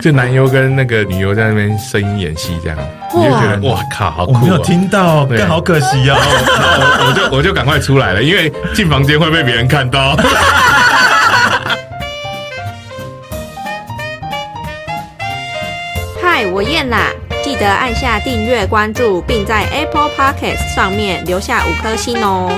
就男优跟那个女优在那边声音演戏这样，你就觉得哇靠，好酷、哦！我没有听到，对更好可惜哦。然后我我就我就赶快出来了，因为进房间会被别人看到。嗨，我燕啦！记得按下订阅、关注，并在 Apple Podcast 上面留下五颗星哦。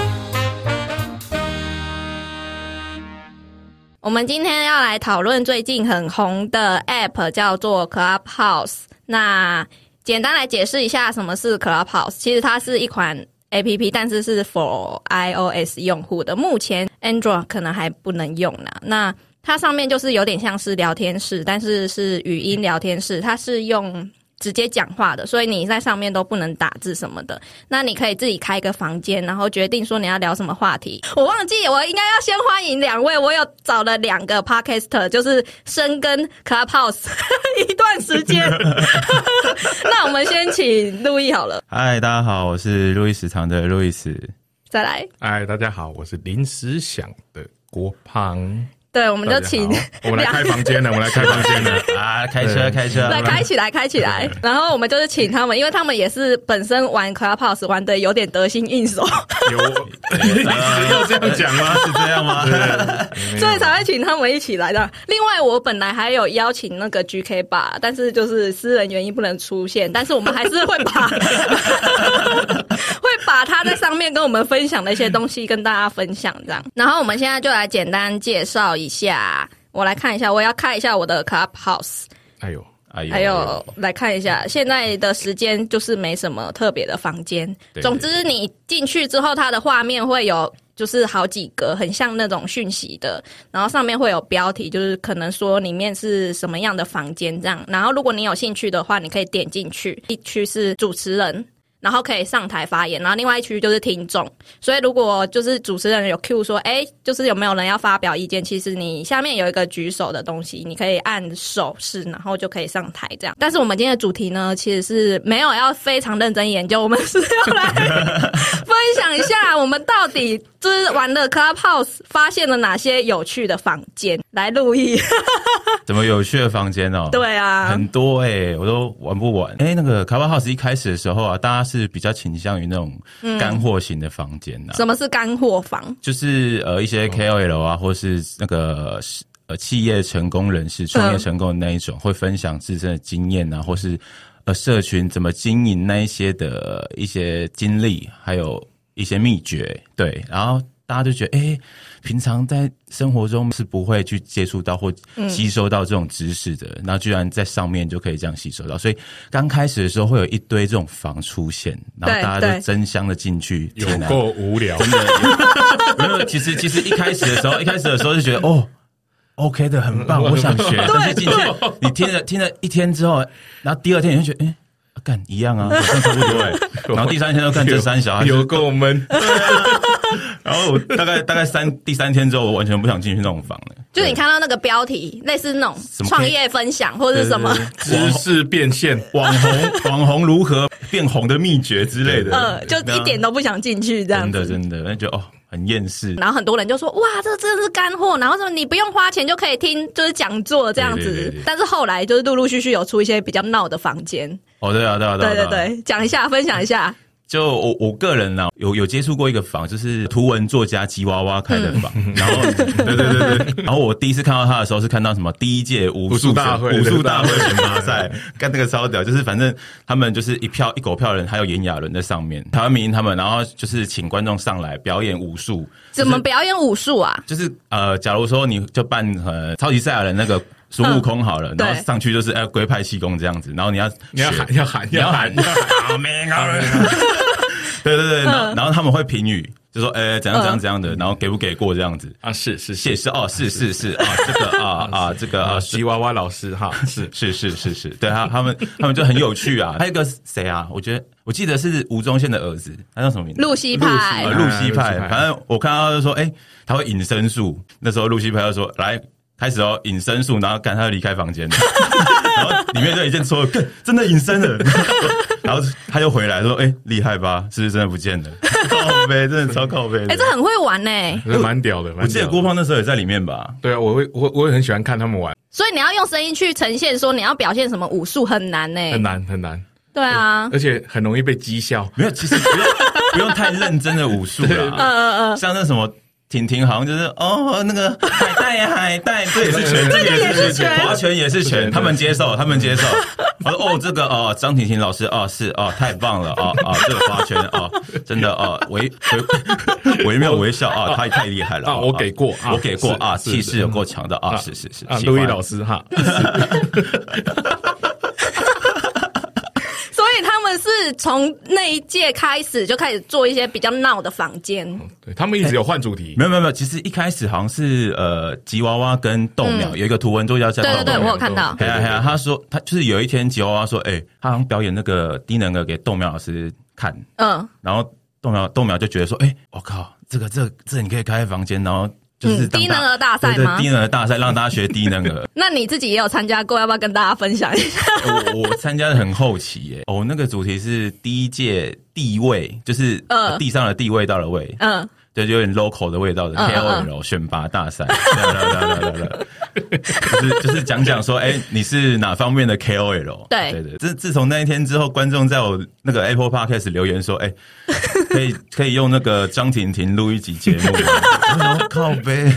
我们今天要来讨论最近很红的 App，叫做 Clubhouse。那简单来解释一下什么是 Clubhouse。其实它是一款 App，但是是 for iOS 用户的，目前 Android 可能还不能用呢。那它上面就是有点像是聊天室，但是是语音聊天室，它是用直接讲话的，所以你在上面都不能打字什么的。那你可以自己开一个房间，然后决定说你要聊什么话题。我忘记我应该要先欢迎两位，我有找了两个 podcaster，就是深耕 Clubhouse 一段时间。那我们先请路易好了，嗨，大家好，我是路易斯堂的路易斯。再来。嗨，大家好，我是临时想的郭胖，对，我们就请我们来开房间了，我们来开房间了。啊，开车对开车，来开起来，开起来。然后我们就是请他们，因为他们也是本身玩 Clubhouse 玩的有点得心应手，有 要这样讲吗？是这样吗？对，所以才会请他们一起来的。另外，我本来还有邀请那个 GK 吧，但是就是私人原因不能出现，但是我们还是会把会把他在上面跟我们分享的一些东西跟大家分享这样。然后我们现在就来简单介绍一下，我来看一下，我要看一下我的 Clubhouse。哎呦，哎呦还有来看一下，现在的时间就是没什么特别的房间。对总之，你进去之后，它的画面会有就是好几格，很像那种讯息的，然后上面会有标题，就是可能说里面是什么样的房间这样。然后，如果你有兴趣的话，你可以点进去，一区是主持人。然后可以上台发言，然后另外一区就是听众。所以如果就是主持人有 Q 说，哎，就是有没有人要发表意见？其实你下面有一个举手的东西，你可以按手势，然后就可以上台这样。但是我们今天的主题呢，其实是没有要非常认真研究，我们是要来分享一下我们到底就是玩的 Clubhouse 发现了哪些有趣的房间来录音。怎么有趣的房间哦？对啊很，多哎、我都玩不完。哎、那个 Clubhouse 一开始的时候啊，大家是比较倾向于那种干货型的房间呐、什么是干货房？就是呃一些 KOL 啊，或是那个呃企业成功人士、创业成功的那一种，会分享自身的经验啊，或是呃社群怎么经营那一些的一些经历，还有一些秘诀。对，然后大家就觉得，哎、平常在生活中是不会去接触到或吸收到这种知识的，然后居然在上面就可以这样吸收到，所以刚开始的时候会有一堆这种房出现，然后大家对就争相的进去，有够无聊。真的没有。其实其实一开始的时候，一开始的时候就觉得哦。OK 的，很棒，我想学。但是进去，你听了听了一天之后，然后第二天你就觉得，哎、啊干一样啊，好像差不多哎。然后第三天就干这三小孩，有够闷。然后我大概大概三第三天之后，我完全不想进去那种房了。就是你看到那个标题，类似那种么创业分享或者是什么，知识变现，网红 网红如何变红的秘诀之类的，呃，就一点都不想进去这样子。真的真的，那就哦很厌世。然后很多人就说：“哇，这真的是干货！”然后说你不用花钱就可以听，就是讲座这样子。对对对对但是后来就是陆陆续续有出一些比较闹的房间。哦，对啊对啊对啊对对啊。对，讲一下，分享一下。就我我个人呢、有有接触过一个房，就是图文作家吉娃娃开的房，然后对对对对，然后我第一次看到他的时候是看到什么第一届武武术术大会武术大会选拔赛，干那个超屌，就是反正他们就是一票一狗票人，还有炎亚纶在上面，台湾民他们，然后就是请观众上来表演武术，怎么表演武术啊？就是呃，假如说你就扮呃超级赛亚人那个孙悟空好了，然后上去就是哎龟派气功这样子，然后你要你要喊，要喊，你要喊，要 要喊，好 man 啊！对对对，然后然后他们会评语，就说哎怎样怎样怎样的，然后给不给过这样子。啊！是是谢是哦，是是是啊，这个啊啊，这个啊，啊吉娃娃老师哈，是是是是是，对他他们他们就很有趣啊。还有一个谁啊？我觉得我记得是吴宗宪的儿子，他叫什么名字？露西派呃，露露西派反正我看到他就说，哎、他会隐身术。那时候露西派就说，来开始哦隐身术，然后赶他就离开房间，然后里面就一阵说，更真的隐身了，然后他就回来说，哎、厉害吧？是不是真的不见了？靠背，真的超靠背的。哎、这很会玩呢、这蛮屌的。我记得郭胖那时候也在里面吧？对啊，我会我我也很喜欢看他们玩，所以你要用声音去呈现，说你要表现什么武术很难呢、很难很难，对啊，而且很容易被讥笑。没有，其实不用不用太认真的武术啦。呃呃，像那什么婷婷，好像就是哦，那个海带呀，海带，这 也是拳，这个也是拳划拳也是拳，他们接受，他们接受。我说哦，这个哦，张婷婷老师哦，是哦，太棒了哦哦，这个划拳哦，真的哦，微微微妙微笑啊，太太厉害了啊我给过啊我给过啊，气势有够强的啊，是是是啊，喜欢。路易老师哈，所是从那一届开始就开始做一些比较闹的房间，对他们一直有换主题。没，有没有没有，其实一开始好像是呃吉娃娃跟豆苗、有一个图文作家叫对对对，我有看到。哎呀哎呀，他说他就是有一天吉娃娃说，哎、他好像表演那个低能儿给豆苗老师看，嗯，然后豆苗豆苗就觉得说，哎、我靠，这个这個这个你可以开房间，然后就是嗯低能儿大赛吗？低能儿大赛让大家学低能儿。那你自己也有参加过，要不要跟大家分享一下？我我参加的很后期耶，哦，那个主题是第一届地位，就是呃地上的地味道的味，嗯，对，就有点 local 的味道的 KOL 选拔大赛，就是就是讲讲说，哎、你是哪方面的 KOL？对对对，自自从那一天之后，观众在我那个 Apple Podcast 留言说，哎、可以可以用那个张婷婷录一集节目靠背，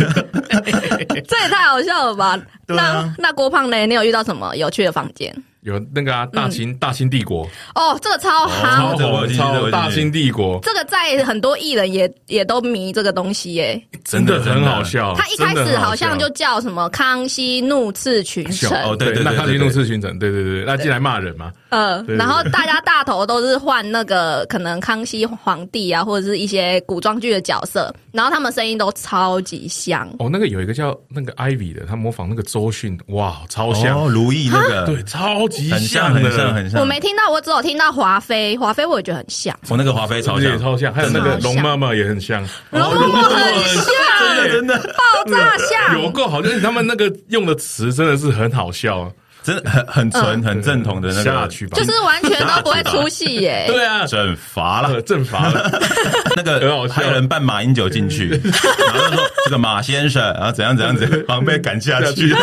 这也太好笑了吧？那那郭胖呢？你有遇到什么有趣的房间？有那个啊，大清大清帝国，哦，这个超哦夯，这个我有进去这个我有进去超大清帝国，这个在很多艺人也也都迷这个东西耶。真的很好笑。他一开始好像就叫什么康熙怒斥群臣，哦对对那康熙对。对怒斥群臣，对对对，那进来骂人嘛，呃，然后大家大头都是换那个可能康熙皇帝啊，或者是一些古装剧的角色，然后他们声音都超级像。哦，那个有一个叫那个 Ivy 的，他模仿那个周迅，哇，超像，哦，如意那个，对，，超级很像的，很像很像，我没听到，我只有听到华妃，华妃我也觉得很像，我那个华妃超像，超像，还有那个龙妈妈也很像，龙妈妈很像，真的真的。爆炸像，有够好，就是他们那个用的词真的是很好笑，真的很很纯、很正统的那个下去吧，就是完全都不会出戏耶。对啊，整罚了。呃正罚了，那很好笑。个还有人扮马英九进去，然后就说这个马先生，然后怎样怎样怎样，好像被赶下去，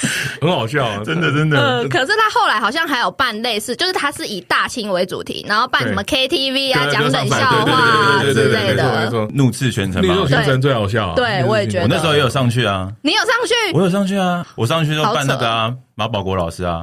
很好笑啊，真 的真的。嗯，可是他后来好像还有办类似，就是他是以大清为主题，然后办什么 KTV 啊，对讲冷笑话啊之类的。没错没错，怒斥全城嘛那种，行程最好笑啊，对我也觉得我那时候也有上去啊，你有上去？我有上去啊，我上去就办那个啊马保国老师啊，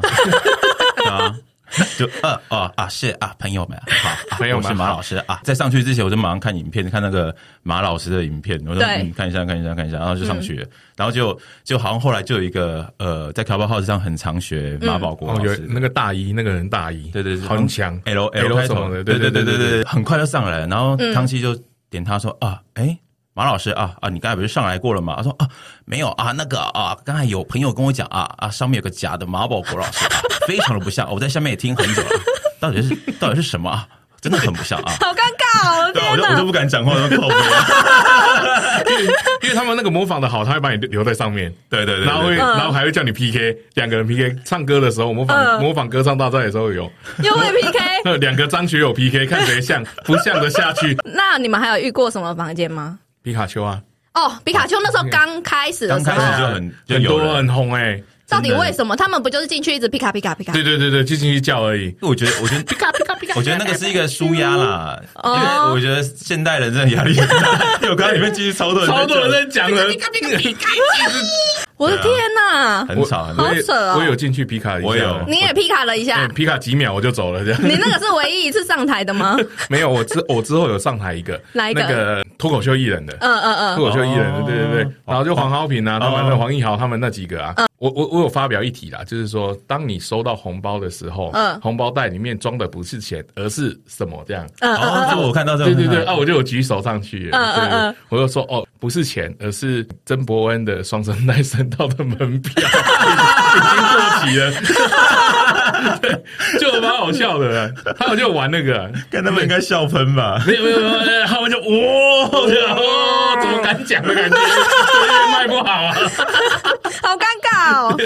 啊。就呃哦啊是啊，朋友们 好，啊朋友们我是马老师啊。在上去之前，我就马上看影片，看那个马老师的影片，我说对。嗯看一下看一下看一下，然后就上去了，然后就就好像后来就有一个呃，在 Clubhouse 上很常学马保国老师。的，那个大一，那个人大一，对对对，很强。L L L 开头的，对对对对对对，很快就上来了。然后康熙就点他说啊，哎，马老师啊啊，你刚才不是上来过了吗？他说啊，没有啊，那个啊，刚才有朋友跟我讲啊啊，上面有个假的马保国老师啊，非常的不像，我在下面也听很久了，到底是到底是什么啊？真的很不像啊。好尴尬哦！对啊，我就我就！不敢讲话，说靠背。因为他们那个模仿的好，他会把你留在上面，对对对，然后会，然后还会叫你 PK，两个人 PK 唱歌的时候模嗯仿模仿歌唱大赛的时候有，又会 PK，呃，两个张学友 PK，看谁像，不像的下去。那你们还有遇过什么房间吗？皮卡丘啊，哦，皮卡丘那时候刚开始的刚时候，开始就很就很多人很红哎、到底为什么？他们不就是进去一直皮卡皮卡皮卡？对对对对，就进去叫而已。我觉得，我觉得皮卡皮卡皮卡，我觉得那个是一个舒压啦，因为哦我觉得现代人真的压力很大。因为我刚刚里面继续超多人在超多人讲在讲了，我的天哪！很吵很吵我。也好扯哦。我有进去皮卡一下，我有。你也皮卡了一下？对，皮卡几秒我就走了，这样。你那个是唯一一次上台的吗？没有，我之我之后有上台一个，哪一个？那个脱口秀艺人的，嗯嗯嗯，脱口秀艺人的，哦。对对对。然后就黄浩平啊，他们哦的黄义豪他们那几个啊，我我我有发表一题啦，就是说，当你收到红包的时候，嗯。红包袋里面装的不是钱，而是什么这样？哦，这嗯我看到这个，对对对，啊，我就有举手上去，嗯嗯嗯。我就说哦，不是钱，而是曾伯恩的双声带声道的门票已经过期了。对，就蛮好笑的。他们就玩那个，看他们应该笑喷吧？没有没有没有，他们就哇，这样哦，怎么敢讲的感觉？对，卖不好啊，好尴尬哦，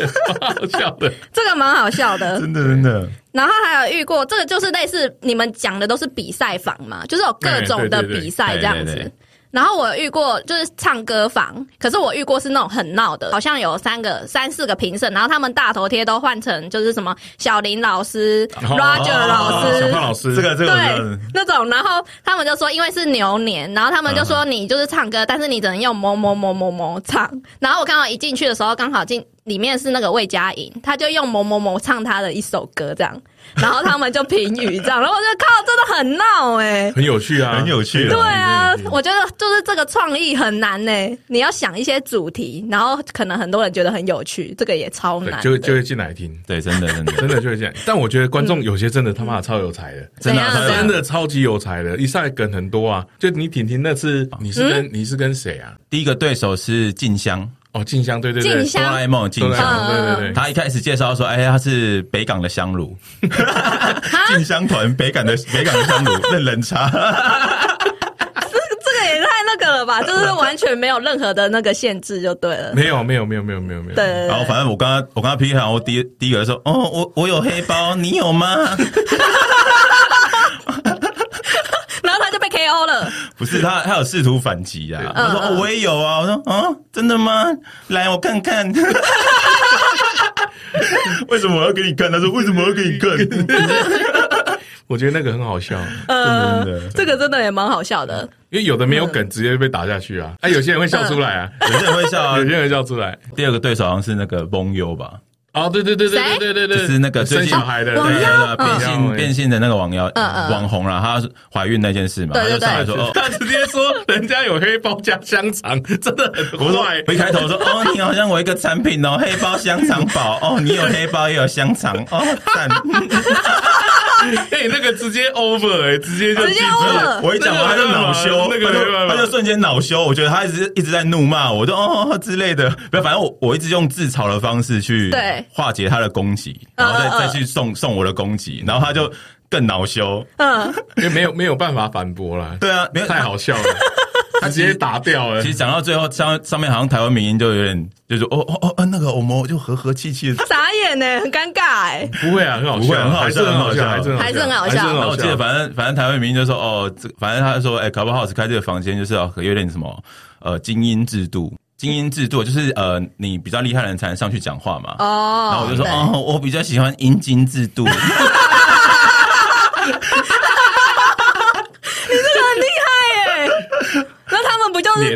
蛮好笑的。这个蛮好笑的。真的真的，然后还有遇过，这个就是类似你们讲的都是比赛房嘛，就是有各种的比赛这样子。然后我遇过就是唱歌房，可是我遇过是那种很闹的，好像有三个、三四个评审，然后他们大头贴都换成就是什么小林老师、Roger 老师、哦小胖老师，这个这个对，那种，然后他们就说，因为是牛年，然后他们就说你就是唱歌，但是你只能用某某某某某唱。然后我刚好一进去的时候，刚好进里面是那个魏佳莹，他就用某某某唱他的一首歌这样，然后他们就评语这样，然后我就靠，真的很闹哎、很有趣啊，很有趣对啊。啊，我觉得就是这个创意很难呢、你要想一些主题，然后可能很多人觉得很有趣，这个也超难，的。对就就会进来听。对，真的真的 真的就会这样，但我觉得观众有些真的他妈的超有才的，真的真的真的超级有才的，一上来梗很多啊。就你婷婷那次，你是跟你是跟谁啊？第一个对手是静香，哦，静香，对对对，静香哆啦 A 梦静香。对对对，他一开始介绍说，哎，他是北港的香炉，静香团北港的北港的香炉，任人插。这个也太那个了吧，就是完全没有任何的那个限制就对了。没有没有没有没有没有没有，然后反正我刚刚我刚刚 P 好，我第一第一个说，哦，我我有黑包，你有吗？然后他就被 KO 了。不是他，他有试图反击啊。他说：“嗯哦，我也有啊。”我说：“啊，真的吗？来，我看看。”为什么我要给你看？他说：“为什么要给你看？” 我觉得那个很好笑，呃真的，这个真的也蛮好笑的。因为有的没有梗，直接被打下去啊。哎，有些人会笑出来啊，有些人会笑啊有。些人笑出来。第二个对手好像是那个翁优吧，哦，对对对对对对对对，就是那个最近生小孩的，网对变性嗯。变性的那个网妖嗯嗯网红啦，她怀孕那件事嘛，对对他就上来说：“哦，他直接说人家有黑包加香肠，真的很我说坏。我一开头说：哦，你好像我一个产品哦，黑包香肠宝哦，你有黑包也有香肠哦，赞。”哎，那个直接 over 哎，直接就直接拒绝 over 我一讲完他就恼羞，那个他就他就瞬间恼羞。我觉得他一直一直在怒骂我，就哦哦之类的。不，反正我我一直用自嘲的方式去对。化解他的攻击，然后再再去送送我的攻击，然后他就更恼羞。嗯，因为没有没有办法反驳了，对啊，没有太好笑了，他直接打掉了其。实讲到最后，上上面好像台湾民音就有点就是哦哦哦，呃那个我们就和和气气的。傻眼呢，很尴尬哎。不会啊，很好不会笑，很好笑还是很好笑，还是很好笑。我记得反正反正台湾民音就说哦，这反正他说哎 c l u b House 开这个房间就是要有点什么呃精英制度。精英制度就是呃，你比较厉害的人才能上去讲话嘛。哦，然后我就说，哦，我比较喜欢阴茎制度。很厉害耶。那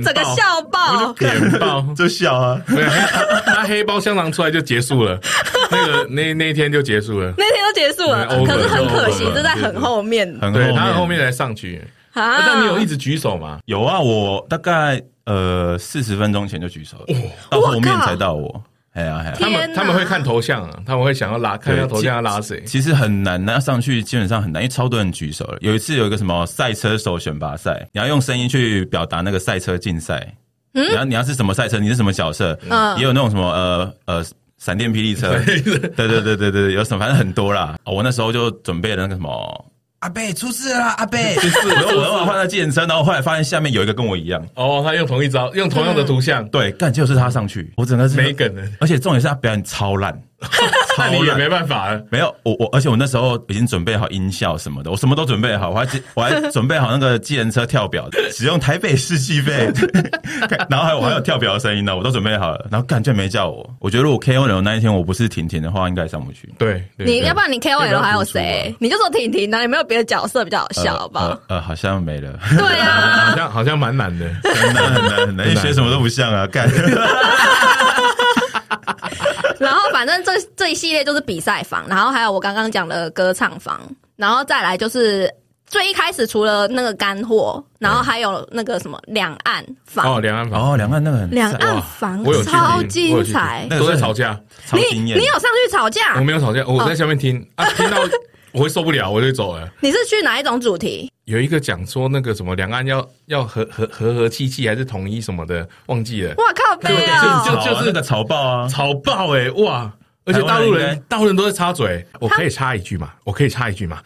整个笑爆？脸爆，就笑啊。没有他他黑包香肠出来就结束了，那个那那一天就结束了。那天就结束了，可是很可惜，就在很后面很对他面后面才上去，啊但你有一直举手吗？有啊，我大概呃四十分钟前就举手了，到后面才到我。哎呀哎呀，他们他们会看头像啊，他们会想要拉看一下头像要拉谁。其实很难，那上去基本上很难，因为超多人举手了。有一次有一个什么赛车手选拔赛，你要用声音去表达那个赛车竞赛。你要你要是什么赛车，你是什么角色？嗯也有那种什么呃呃闪电霹雳车，对对对对对，有什么反正很多啦。哦我那时候就准备了那个什么。阿贝出事了，阿贝！出事。然后我我换了计程车，然后后来发现下面有一个跟我一样，哦，他用同一招，用同样的图像，对，干就是他上去，我整个是没梗的，而且重点是他表演，超烂 那你也没办法了。没有，我我，而且我那时候已经准备好音效什么的，我什么都准备好，我还记我还准备好那个计程车跳表，使用台北市计费，然后还有我还有跳表的声音呢，我都准备好了，然后干居然没叫我，我觉得如果 KO L 那一天我不是婷婷的话，应该上不去。对，你要不然你 KOL 还有谁？你就说婷婷啊，你没有别的角色比较好笑，好不好？呃呃，好像没了，对啊，好像好像蛮难的。很难很难很难，你学什么都不像啊，干。反正这这一系列就是比赛房，然后还有我刚刚讲的歌唱房，然后再来就是最一开始除了那个干货，然后还有那个什么两岸房，哦，两岸房，哦，两岸那个很两岸房我有去听超我有去精彩。那个都在吵架，超你惊艳你有上去吵架我？没有吵架，我在下面听啊，听到我会受不了，我就走了。你是去哪一种主题？有一个讲说那个什么两岸要要和和和和气气还是统一什么的，忘记了。哇靠背就啊！就就是那个草爆啊，草爆哎、哇！而且大陆人人大陆人都在插嘴，我可以插一句嘛？我可以插一句嘛？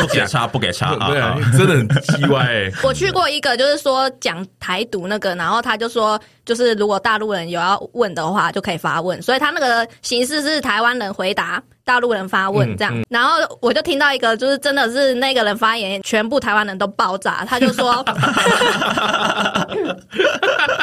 不给插，不给插啊！对真的很叽歪欸。我去过一个，就是说讲台独那个，然后他就说，就是如果大陆人有要问的话，就可以发问。所以他那个形式是台湾人回答，大陆人发问这样。然后我就听到一个，就是真的是那个人发言，全部台湾人都爆炸。他就说，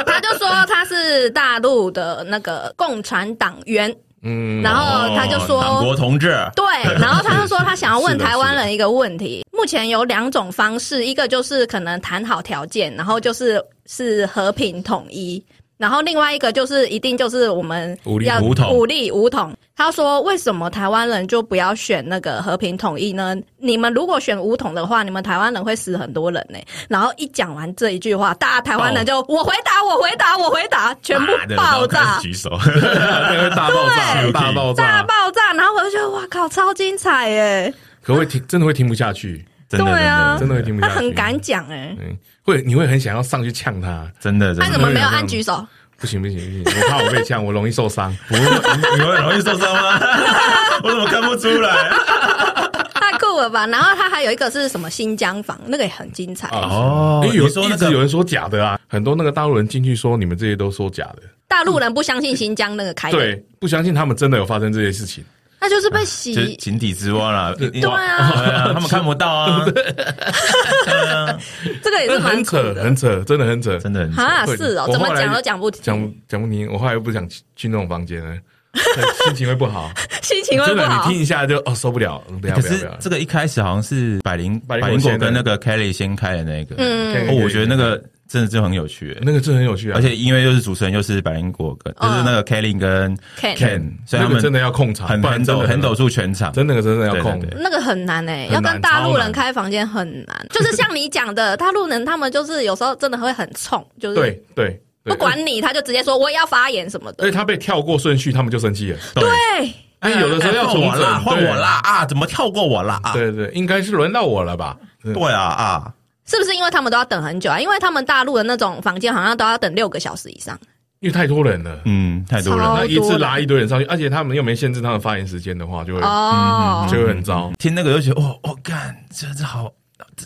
他就说他是大陆的那个共产党员，嗯，然后他就说国同志，对，然后他就说他想要问台湾人一个问题。目前有两种方式，一个就是可能谈好条件，然后就是是和平统一。然后另外一个就是一定就是我们武力要武力武统。他说为什么台湾人就不要选那个和平统一呢？你们如果选武统的话，你们台湾人会死很多人呢、然后一讲完这一句话，大家台湾人就我回答我回答我回答，全部爆炸。举手，大爆炸，大爆炸大炸，爆炸，然后我就觉得哇靠，超精彩耶！可会听，真的会听不下去，真的对啊真的会听不下去。他很敢讲哎、嗯，会你会很想要上去呛他，真的。他怎么没有按举手？不行不行不行，我怕我被呛，我容易受伤。不，你你会容易受伤吗？我怎么看不出来？太酷了吧！然后他还有一个是什么新疆房，那个也很精彩。哦因为有你说那个一直有人说假的啊，很多那个大陆人进去说你们这些都说假的，大陆人不相信新疆那个开的，对，不相信他们真的有发生这些事情。那就是被就是洗。井底之蛙啦。对 对啊他们看不到啊。这个也是蛮很扯，很扯，真的很扯，真的很扯啊！是哦，怎么讲都讲不讲听，讲不听。我后来又不想去去那种房间了，心情会不好。心情会真的，不好你。听一下就哦受不了，不要可不要不要。是这个一开始好像是百灵百灵果跟那个 Kelly 先开的那个，嗯哦，我觉得那个真的就很有趣，那个真的很有趣啊，而且因为又是主持人又是百灵果跟就是那个 Kelly 跟 Ken Ken，所以他们真的要控场，很抖很抖住全场，真的真的要控那个很难哎、很难要跟大陆人开房间很难。就是像你讲的，大陆人他们就是有时候真的会很冲，就是对对，对不管你，他就直接说我也要发言什么的。所以他被跳过顺序，他们就生气了。对，哎，有的时候要重整换我啦，换我啦啊！怎么跳过我啦啊？对对，应该是轮到我了吧？对啊啊！是不是因为他们都要等很久啊？因为他们大陆的那种房间好像都要等六个小时以上。因为太多人了，嗯，太多人超了。那一次拉一堆人上去，而且他们又没限制他们发言时间的话，就会哦，就会很糟。听那个就觉得哦，我干，这这好，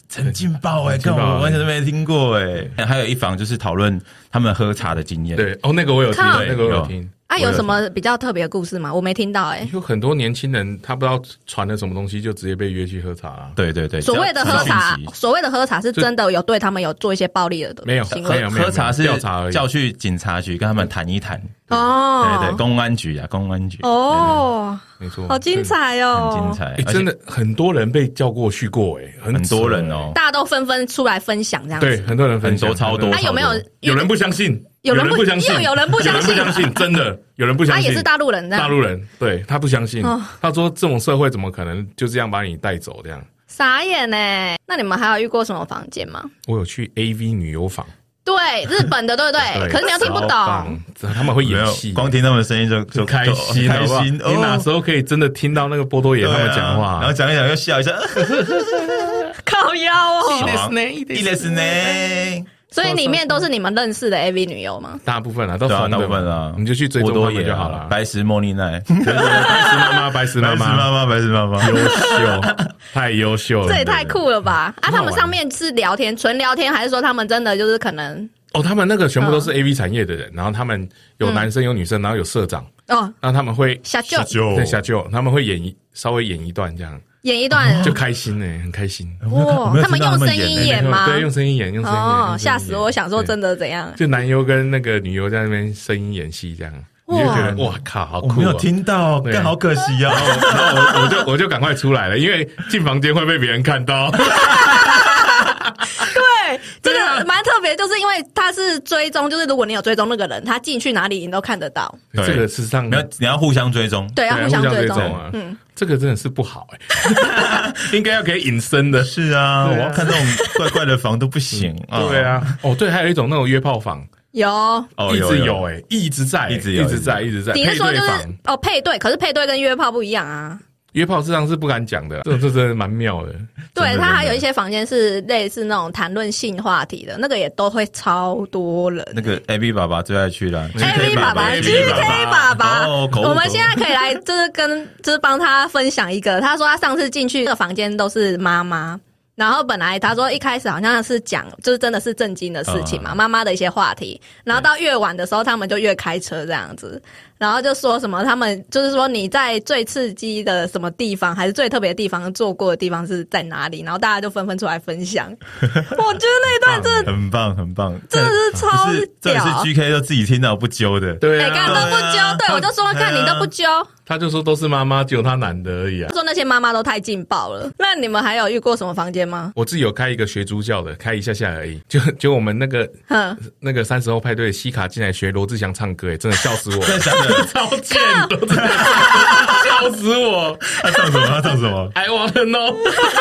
这很劲爆哎，干很劲爆我完全都没听过哎。还有一房就是讨论他们喝茶的经验，对哦，那个我有听，靠那个我有听。啊，有什么比较特别的故事吗？我没听到哎、有很多年轻人，他不知道传了什么东西，就直接被约去喝茶了。对对对，所谓的喝茶所谓的喝茶是真的有对他们有做一些暴力的没有没有没有喝茶是调查而已。叫去警察局跟他们谈一谈，哦，对对，公安局啊，公安局，哦，没错，好精彩哦，很精彩真的很多人被叫过去过，哎，很很多人哦。大家都纷纷出来分享这样子。对，很多人分享很多超多那，有没有有人不相信，有人不相信，又有人不相信有人不相信，真的有人不他相信。他也是大陆人大陆人，对他不相信哦，他说这种社会怎么可能就这样把你带走？这样，傻眼呢。那你们还有遇过什么房间吗？我有去 A V 女优房，对，日本的，对不对？可是你又听不超懂棒，他们会演戏，光听他们的声音就就就开心，开心。你哪时候候可以真的听到那个波多野他们讲话？然后讲一讲又笑一下，靠腰哦。爽一类是呢，所以里面都是你们认识的 AV 女优吗？大部分啊，都大部分啊，你就去追踪他们波多野啊就好了。白石茉莉奈，白石妈妈，白石妈白石妈妈，妈，白石妈妈，优秀，太优秀了。这也太酷了吧！啊，他们上面是聊天，纯聊天，还是说他们真的就是可能哦，他们那个全部都是 A V 产业的人，然后他们有男生有女生，然后有社长，哦。那他们会下就就对下舅，他们会演一稍微演一段这样，演一段就开心呢，很开心。哇，他们用声音演吗？对，用声音演，用声音演。哦，吓死我！我想说真的怎样？就男优跟那个女优在那边声音演戏这样，你就觉得哇靠，好酷哦！我没有听到，对但好可惜啊。然后我我就我就赶快出来了，因为进房间会被别人看到。对，这个蛮特别，就是因为他是追踪，就是如果你有追踪那个人，他进去哪里你都看得到。对这个事实上你要，你要互相追踪。对，要互相追追踪。啊。嗯，这个真的是不好哎，应该要给隐身的。是啊，啊我要看那种怪怪的房都不行。对，啊，哦对，还有一种那种约炮房，有。哦，一直有哎，一直在，一直有一直在，一直在配你是说就是对房。哦配对，可是配对跟约炮不一样啊。约炮事实上是不敢讲的，这这真的蛮妙的。对，真的它还有一些房间是类似那种谈论性话题的，那个也都会超多人。那个 A B 爸爸最爱去了，A B 爸爸 GK，G K 爸爸，我们现在可以来，就是跟就是帮他分享一个，他说他上次进去那个房间都是妈妈。然后本来他说一开始好像是讲就是真的是震惊的事情嘛，嗯妈妈的一些话题。然后到越晚的时候，他们就越开车这样子，然后就说什么他们就是说你在最刺激的什么地方，还是最特别的地方做过的地方是在哪里？然后大家就纷纷出来分享。我觉得那一段真的很棒很棒，真的是超就是这是屌 G K 都自己听到不揪的，哎，对啊，干都不揪，对我就说看你都不揪。他就说都是妈妈，只有他男的而已啊。他说那些妈妈都太劲爆了。那你们还有遇过什么房间吗？我自己有开一个学猪叫的，开一下下而已。就就我们那个哼，那个三十后派对，西卡进来学罗志祥唱歌，哎，真的笑死我，真的假的？超贱，罗志祥笑死我他唱什么？他唱什么？，I want to know，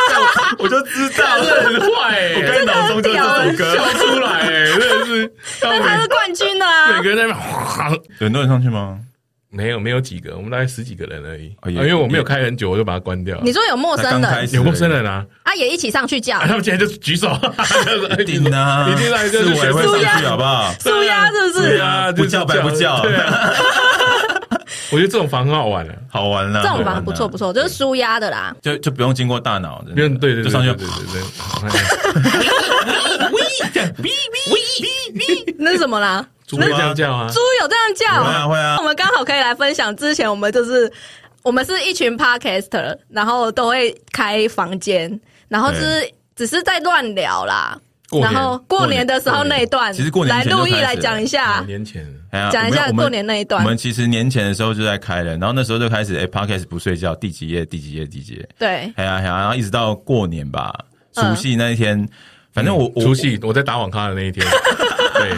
我就知道这很坏哎，我刚才脑中就这首歌，笑出来哎，真的是，那他是冠军啊！每个人在那边哗有很多人上去吗？没有没有几个，我们大概十几个人而已。哦也啊因为我没有开很久，我就把它关掉。你说有陌生人有陌生人啊，啊，也一起上去叫啊 他们今天就举手，一定啊，一定来就是是我也会学上去，好不好？苏压是不是？对啊，不叫白不叫对啊。我觉得这种房很好玩啊，好玩啦，这种房不错不错，就是舒压的啦。就就不用经过大脑，真的。因为对对对，就上去对对对对，那是什么啦？猪会这样叫啊？猪，有这样叫？会啊会啊。我们刚好可以来分享，之前我们就是我们是一群 podcaster，然后都会开房间，然后就是只是在乱聊啦。过然后过年的时候那一段，其实过年来陆毅来讲一下，年前。哎呀讲一下过年那一段。我们其实年前的时候就在开了，然后那时候就开始哎 podcast 不睡觉，第几页第几页第几页，对，哎呀哎呀，然后一直到过年吧，嗯。除夕那一天，反正我我除夕我在打网咖的那一天，对，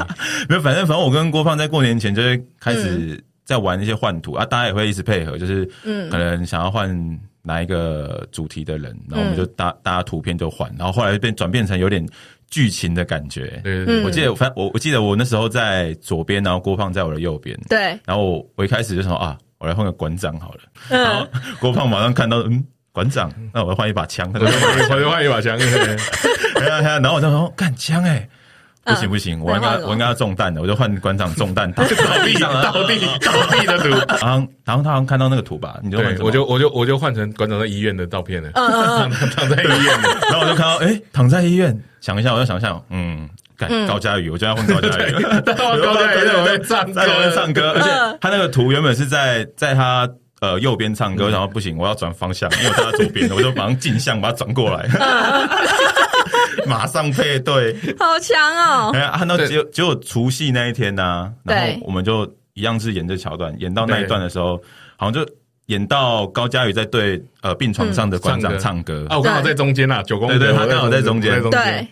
没有，反正反正我跟郭胖在过年前就会开嗯。始在玩一些换图、啊，大家也会一直配合，就是嗯。可能想要换哪一个主题的人，然后我们就大大家图片就换，然后后来变转变成有点剧情的感觉。对对对。我记得，反我我记得我那时候在左边，然后郭胖在我的右边，对，然后我我一开始就想说啊，我来换个馆长好了，然后嗯，郭胖马上看到嗯。馆长，那我要换一把枪。他就对，我就换一把枪，对 哎呀哎呀然后我就说干枪哎，不行嗯不行，我应该我应该要中弹的，我就换馆长中弹，倒倒地倒地倒地的图。然后然后他好像看到那个图吧，你就换我就我就我就换成馆长在医院的照片了，躺躺在医院的。然后我就看到哎躺在医院，想一下我就想想嗯。干高佳宇，我就要换高佳宇。高佳宇在我在唱歌在我在唱歌，而且嗯他那个图原本是在在他呃右边唱歌，然后不行，我要转方向，因为我在他左边，我就马上镜像把它转过来，马上配对。好强哦。哎！呀，看到对。只有只有除夕那一天呢、然对后我们就一样是演这桥段，演到那一段的时候，好像就演到高佳宇在对呃病床上的馆长唱歌，啊，我刚好在中间呐，九宫格，对对他刚好在中间。对。，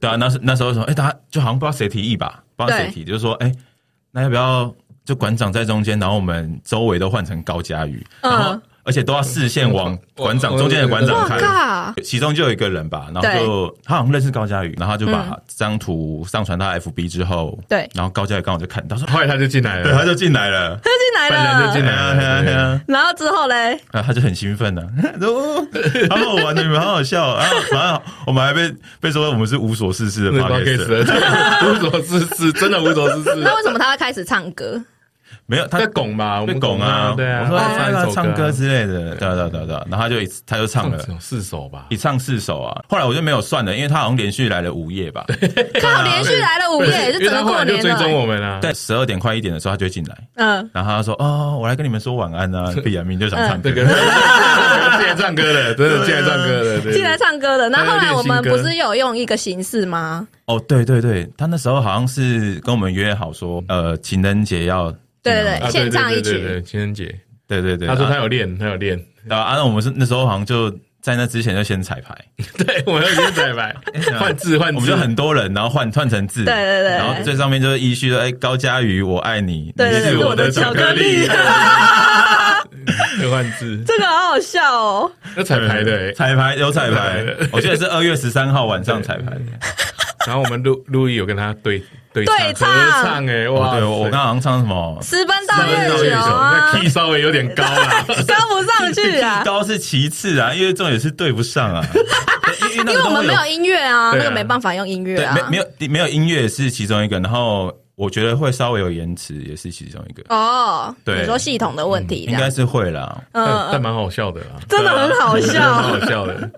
对啊，那时那时候说，哎、大家就好像不知道谁提议吧，不知道谁提，就是说，哎、那要不要就馆长在中间，然后我们周围都换成高佳宇，然后、嗯而且都要视线往馆长中间的馆长哇看。其中就有一个人吧，然后就他好像认识高佳宇，然后他就把这张图上传到 FB 之后，对。然后高佳宇刚好就看到说，后来他就进来对，他，就进来了，他就进来本人就进，来对啊对啊对。啊，然后之后嘞，然后他就很兴奋呢、哦，好好玩的，你们好好笑啊！然后我们还被被说我们是无所事事的那个 podcast，podcast 无所事事，真的无所事事。那为什么他要开始唱歌？没有他在拱嘛，我们被拱啊，对啊，我说他哎他唱歌之类的，对啊对啊对啊对啊，然后他就一次他就唱了。四首吧一，唱四首啊，后来我就没有算了，因为他好像连续来了五夜吧。靠，连续来了五夜，就整个过年追踪了。我们啊，在十二点快一点的时候，他就会进来，嗯，然后他就说：“哦，我来跟你们说晚安啊。”毕亚明就想唱歌这，个进来唱歌的，真的进来唱歌的，对进来唱歌的。那后来我们不是有用一个形式吗？哦，对对对，他那时候好像是跟我们约好说，呃，情人节要对对对啊献唱一曲对对对对情人节，对对对，他说他有有练，他有练，啊，啊那我们是那时候好像就在那之前就先彩排，对我有先彩排，换字换字，我们就很多人，然后换换成字，对对对。然后最上面就是依序说，哎，高佳瑜，我爱你，你是我的巧克力，会换字，这个好好笑哦。那彩排的欸。彩排有彩排，我记得是二月十三号晚上彩排的。然后我们录录音有跟他对对对唱合唱哎，哇，对，我我刚刚好像唱什么？私奔到月球啊。那，key 稍微有点高啦，跟不上去去啊？高是其次啊，因为重点是对不上啊，因为那个都会因为我们没有音乐啊，啊。那个没办法用音乐对，啊。没没有没有音乐是其中一个，然后我觉得会稍微有延迟，也是其中一个，哦，对。你说系统的问题，应该是会啦。但嗯，嗯。但蛮好笑的啦，真的很好笑。好。笑的，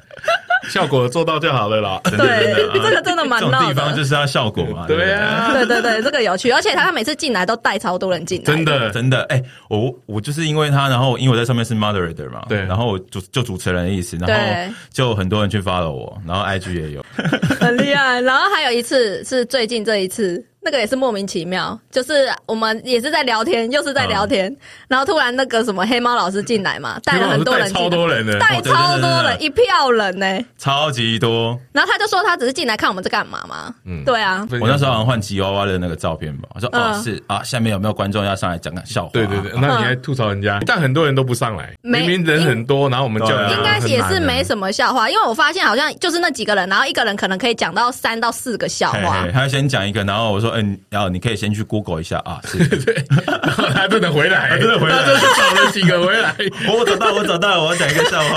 效果做到就好了啦。对真的啊。这个真的蛮闹的。地方就是要效果嘛。对啊，对对？对，这个有趣，而且他每次进来都带超多人进来，真的，真的，哎、我我就是因为他，然后因为我在上面是 moderator 嘛，对。然后我主就主持人的意思，然后就很多人去 follow 我，然后 IG 也有，很厉害。然后还有一次是最近这一次，那个也是莫名其妙，就是我们也是在聊天，又是在聊天，嗯。然后突然那个什么黑猫老师进来嘛，带了很多人超，多人的，带超多人，一票人呢、超级多。然后他就说他只是进来看我们在干嘛嘛，嗯。对啊，我那时候好像换吉娃娃的那个照片吧，我说、哦嗯是啊，下面有没有观众要上来讲讲笑话？对对对，那你还吐槽人家，但很多人都不上来，明明人很多，然后我们叫啊应该也是没。什么笑话，因为我发现好像就是那几个人，然后一个人可能可以讲到三到四个笑嘿话嘿，他先讲一个，然后我说，嗯、然后你可以先去 Google 一下啊，是，然后他真的回来，他真的回来。他真的找了几个回来，我 我找到，我找到了，我要讲一个笑话。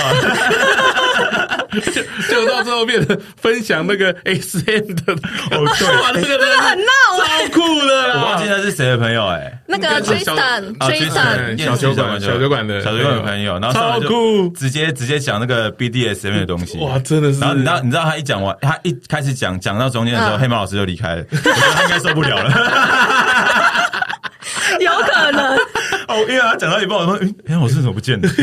就到最后变成分享那个 S M 的，哦对。哇，这个真的很闹哎、超酷的啦！我忘记他是谁的朋友哎、那个应该是小 Tristan 啊 Tristan，小酒馆小酒馆的小酒馆的朋友，然后超酷。直接直接讲那个 BDSM 的东西，哇，真的是，然后你知道，你知道他一讲完，他一开始讲讲到中间的时候，嗯。黑猫老师就离开了，我觉得他应该受不了了。有可能，哦，因为他讲到一半，我说，哎，黑猫老师怎么不见的？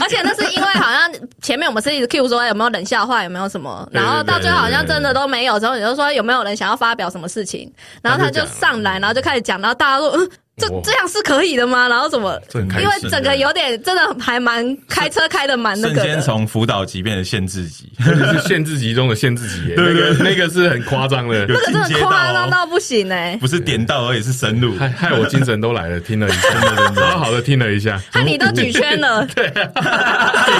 而且那是因为好像前面我们是一直 Q 说有没有冷笑话，有没有什么，然后到最后好像真的都没有，之后你就说有没有人想要发表什么事情，然后他就上来，然后就开始讲，然后大家都，嗯，这哦这样是可以的吗？然后怎么？因为整个有点真的还蛮开车开的蛮那瞬间个先，从辅导级变成限制级，是限制级中的限制级耶，那个那个是很夸张的，那个真的夸张到不行哎、不是点到而已，是深入。害害我精神都来了，听了一下，好好的听了一下，害你都举圈了，对 给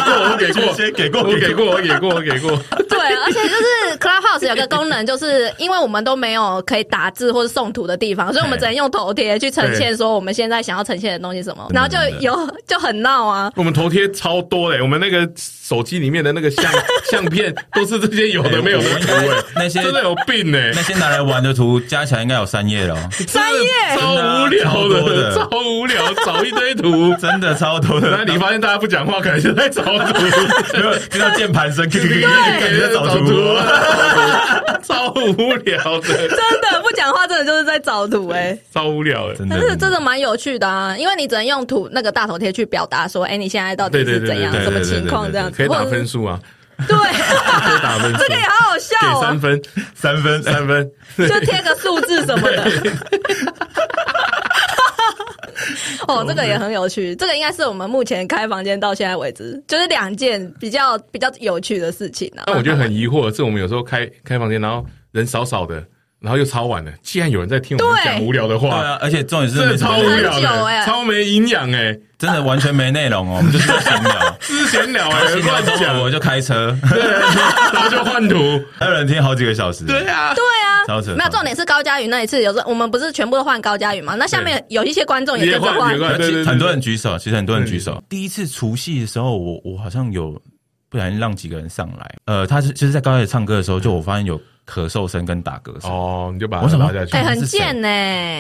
过我给过，先给过我给过，我给过，我给过，对，而且就是 Clubhouse 有个功能，就是因为我们都没有可以打字或者送图的地方，所以我们只能用头贴去呈现说我们现在想要呈现的东西什么，然后就有就很闹啊。我们头贴超多嘞，我们那个手机里面的那个相 相片都是这些有的没有的图哎，那些真的有病哎，那些拿来玩的图加起来应该有三页了。哦，三页？超无聊的，的。超无聊，找一堆图。真的超多的。那你发现大家不讲话，可能就在找图，就听到键盘声，看对你在找图。超无聊的，真的不讲话，真的就是在找图哎、超无聊的。真的但是真的。蛮有趣的啊，因为你只能用图那个大头贴去表达说，哎、你现在到底是怎样，什么情况？这样子，可以打分数啊，对，可以打分数，这个也好好笑哦给三，分，三分三分。就贴个数字什么的。哦，这个也很有趣，这个应该是我们目前开房间到现在为止，就是两件比较比较有趣的事情啊。但我觉得很疑惑的是，我们有时候开开房间，然后人少少的，然后又超晚了，既然有人在听我们对。讲无聊的话，对啊，而且重点是真的没什么超无聊的，欸。超没营养哎，真的完全没内容哦，我们 就是在闲聊。是闲聊哎，乱讲，我就开车，对，然后就换图，还有人听好几个小时。对啊，对啊。超扯，没有重点是高佳宇那一次，有时候我们不是全部都换高佳宇嘛？那下面有一些观众也跟着换。也换也，换对对对很多人举手，其实很多人举手。第一次除夕的时候，我我好像有不小心让几个人上来。呃，他是就是在高野唱歌的时候，就我发现有咳嗽声跟打嗝声。哦，你就把它我怎么拉下去。哎、，很贱呢、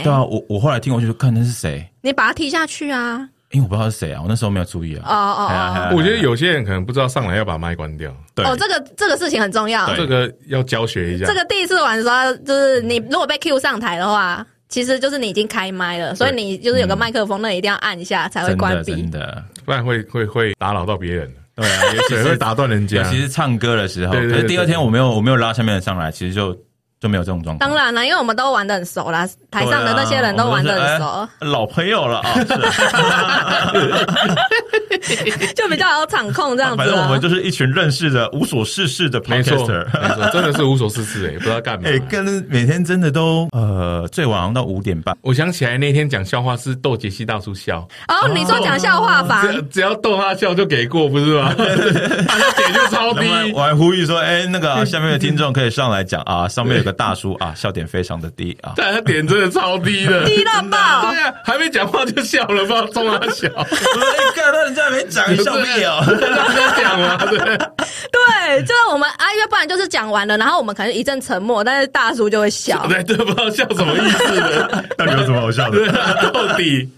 对啊，我我后来听过去就看那是谁，你把他踢下去啊！因为我不知道是谁啊，我那时候没有注意哦啊。哦。哦我觉得有些人可能不知道上来要把麦关掉，对。哦，这个这个事情很重要。这个要教学一下。这个第一次玩的时候，就是你如果被 Q 上台的话，其实就是你已经开麦了，所以你就是有个麦克风，那一定要按一下才会关闭。真。的，不然会会会打扰到别人，对啊，尤其是打断人家尤。其是唱歌的时候，对对对可是第二天我没有我没有拉下面的上来，其实就就没有这种状况。当然了，因为我们都玩的很熟啦，台上的那些人都玩的很熟。老朋友了啊。是 就比较有场控这样子、啊。反正我们就是一群认识的无所事事的没错，podcaster。没错，真的是无所事事哎，不知道干嘛哎、。跟每天真的都呃，最晚到五点半。我想起来那天讲笑话是逗杰西大叔笑，哦，你说讲笑话房，只只要逗他笑就给过，不是吗？他的点就超低我还呼吁说，哎、那个、啊、下面的听众可以上来讲啊，上面有个大叔啊，笑点非常的低啊。但他点真的超低的，低到爆对。啊，还没讲话就笑了，不知道冲他笑。我说，哎、看到人家没讲，笑屁哦。让人家讲嘛，对。对，就是我们啊，要不然就是讲完了，然后我们可能一阵沉默，但是大叔就会笑。对对，不知道笑什么意思的，到底有什么好笑对的？啊，到底，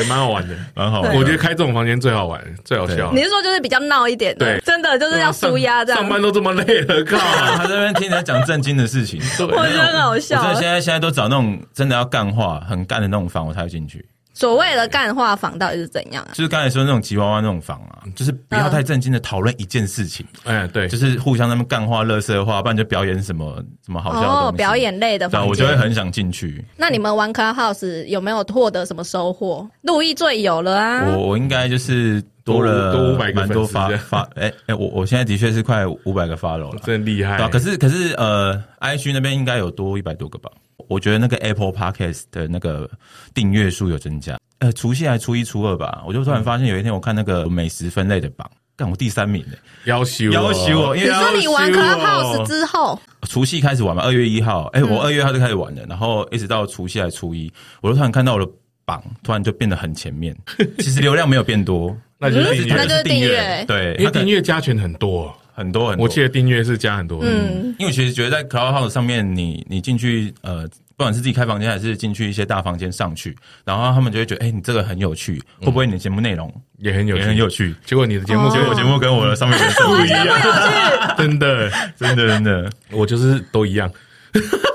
也蛮好玩的。蛮好玩。我觉得开这种房间最好玩，最好笑你。是说就是比较闹一点的，对真的就是要舒压这样。上班都这么累了，靠！他在那边听人家讲正经的事情，我觉得很好笑所以现在现在都找那种真的要干话、很干的那种房，我才会进去。所谓的干话房到底是怎样啊？就是刚才说那种吉娃娃那种房啊，就是不要太正经的讨论一件事情，哎，对，就是互相那边干话、乐色话，不然就表演什么什么好笑的东哦，表演类的对我就会。很想进去。那你们玩 Clubhouse 有没有获得什么收获？陆毅最有了啊！我我应该就是多了多多500个蛮多粉丝这样发发，哎哎，我我现在的确是快五百个 follow 了。真厉害对啊，。可是可是呃，IG 那边应该有多一百多个吧？我觉得那个 Apple Podcast 的那个订阅数有增加。呃，除夕还初一初二吧，我就突然发现有一天我看那个美食分类的榜，干我第三名呢，要求要求我，因你为说你玩 Clubhouse 之后，除夕开始玩嘛，二月一号，哎、嗯。我二月一号就开始玩了，然后一直到除夕还初一，我就突然看到我的榜突然就变得很前面，其实流量没有变多，那就是订阅。嗯那就是订阅。对，因为订阅加权很多，很多很多，我记得订阅是加很多。嗯，嗯，因为其实觉得在 Clubhouse 上面你，你进去呃，不管是自己开房间还是进去一些大房间上去，然后他们就会觉得，哎、你这个很有趣，会不会你的节目内容也也很有趣，很有趣？结果你的节目哦。结果我节目跟我的上面人设不一样，真的，真的真的，我就是都一样。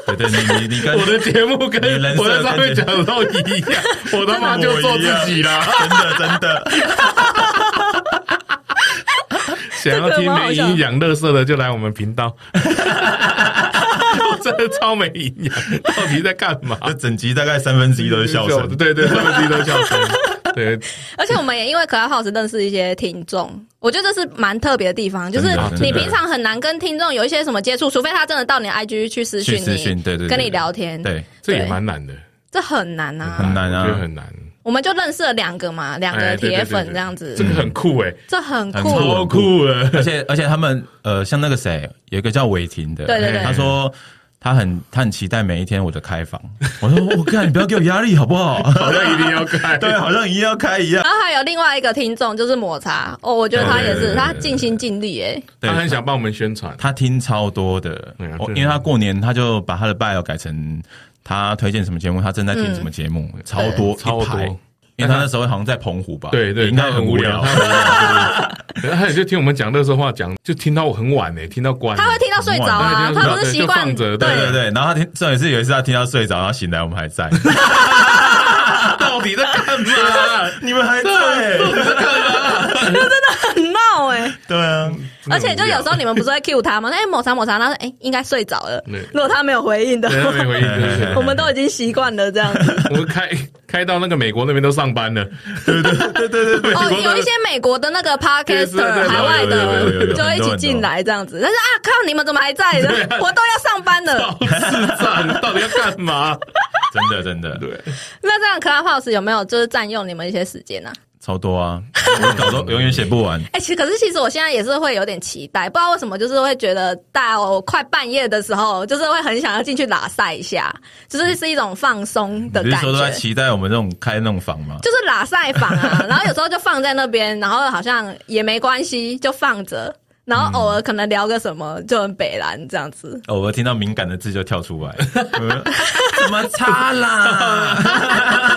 对对，你你你跟 我的节目跟你人设我在上面讲的都一样，我他妈就做自己啦。真的真的，想要听没营养、乐色的，就来我们频道。我真的超没营养，到底在干嘛？这整集大概三分之一都是笑声，对对，三分之一都是笑声。对，而且我们也因为 Clubhouse 认识一些听众，我觉得这是蛮特别的地方，就是你平常很难跟听众有一些什么接触，除非他真的到你的 IG 去私讯你，对对对跟你聊天，，对，这也蛮难的，这很难啊。很难啊我觉得很难。我们就认识了两个嘛，两个铁粉这样子这，个很酷哎，这很很酷。超酷的。而且而且他们呃，像那个谁，有一个叫伟霆的，对对对他说。他很他很期待每一天我的开房，我说我看你不要给我压力好不好？好像一定要开，对，好像一定要开一样。然后还有另外一个听众就是抹茶哦，我觉得他也是，他尽心尽力诶。对他很想帮我们宣传。他听超多的因为他过年他就把他的 bio 改成他推荐什么节目，他正在听什么节目，超多超多。因为他那时候好像在澎湖吧，对对，应该很无聊，很无聊他。很他也就听我们讲乐色话，讲就听到我很晚呢，听到关。他会听到睡着啊，他不是习惯对。对。对，然后他听，这也是有一次他听到睡着，然后醒来，我们还在，到底在干嘛？你们还在，很闹哎。对啊，而且就有时候你们不是会 cue 他吗？哎，抹茶抹茶，他说哎应该睡着了。如果他没有回应的话，我们都已经习惯了这样子。我们开开到那个美国那边都上班了，对对对对对，哦，有一些美国的那个对对 podcaster 海外的就一起进来这样子。但是啊，靠，你们怎么还在？我都要上班了。到底要干嘛？真的真的，对，那这样 Clubhouse 有没有就是占用你们一些时间呢？超多啊，我稿都 永远写不完。哎、其实可是其实我现在也是会有点期待，不知道为什么，就是会觉得到快半夜的时候，就是会很想要进去拉晒一下，就是是一种放松的感你是说都在觉。期待我们这种开那种房吗？就是拉晒房啊，然后有时候就放在那边，然后好像也没关系，就放着，然后偶尔可能聊个什么，就很北蓝这样子。偶尔听到敏感的字就跳出来，呃 怎么擦啦？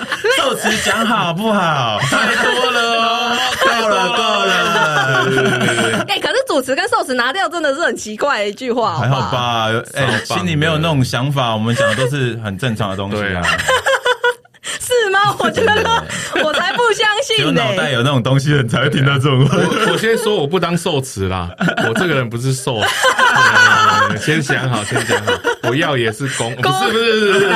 受词讲好不好？太多了哦，够了够了，哎、可是主持跟受词拿掉真的是很奇怪的一句话，还好吧？哎，心里没有那种想法，我们讲的都是很正常的东西啊。是吗？我觉得我才不相信呢、脑袋有那种东西的人才会听到这种话。我我先说我不当受词啦，我这个人不是受，先想好，先想好，我要也是公，不是不是不是，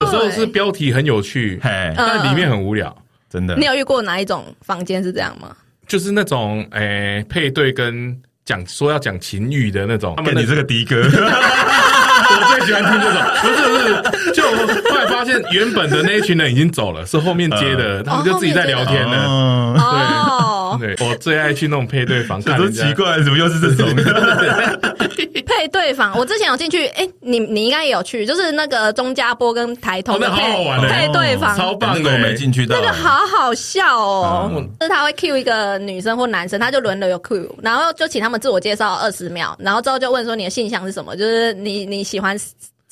有时候是标题很有趣，嘿，但里面很无聊。真的你。有遇过哪一种房间是这样吗？就是那种诶、配对跟讲说要讲情欲的那种，他们你这个的哥，我最喜欢听这种，不是不是，就后来发现原本的那一群人已经走了，是后面接的，他们就自己在聊天了。嗯，哦，对，我最爱去那种配对房，看都奇怪，怎么又是这种？配对房，我之前有进去，哎、你你应该也有去，就是那个钟家波跟台哦通，的那好玩的，配对房，超棒的，那个我没进去到，那个好好笑哦，嗯。就是他会 cue 一个女生或男生，他就轮流有 cue，然后就请他们自我介绍二十秒，然后之后就问说你的性向是什么，就是你你喜欢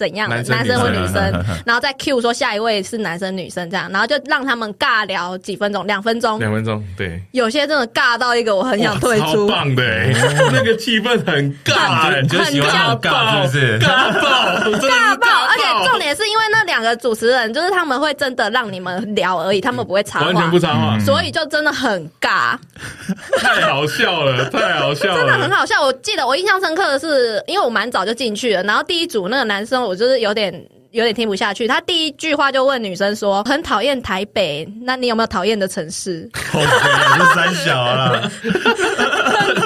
怎样的男生或女生，然后再 cue 说下一位是男生女生这样，然后就让他们尬聊几分钟，两分钟，两分钟，对，有些真的尬到一个我很想退出。棒的欸，那个气氛很尬欸，你就喜欢那种尬，是不是？尬爆，尬爆！而且重点是因为那两个主持人，就是他们会真的让你们聊而已，他们不会插话完全不，插话，所以就真的很尬。太好笑了，太好笑了真的很。好笑。我记得我印象深刻的是，因为我蛮早就进去了，然后第一组那个男生，我就是有点。有点听不下去，他第一句话就问女生说：“很讨厌台北，那你有没有讨厌的城市后悔了，就三小啦。？”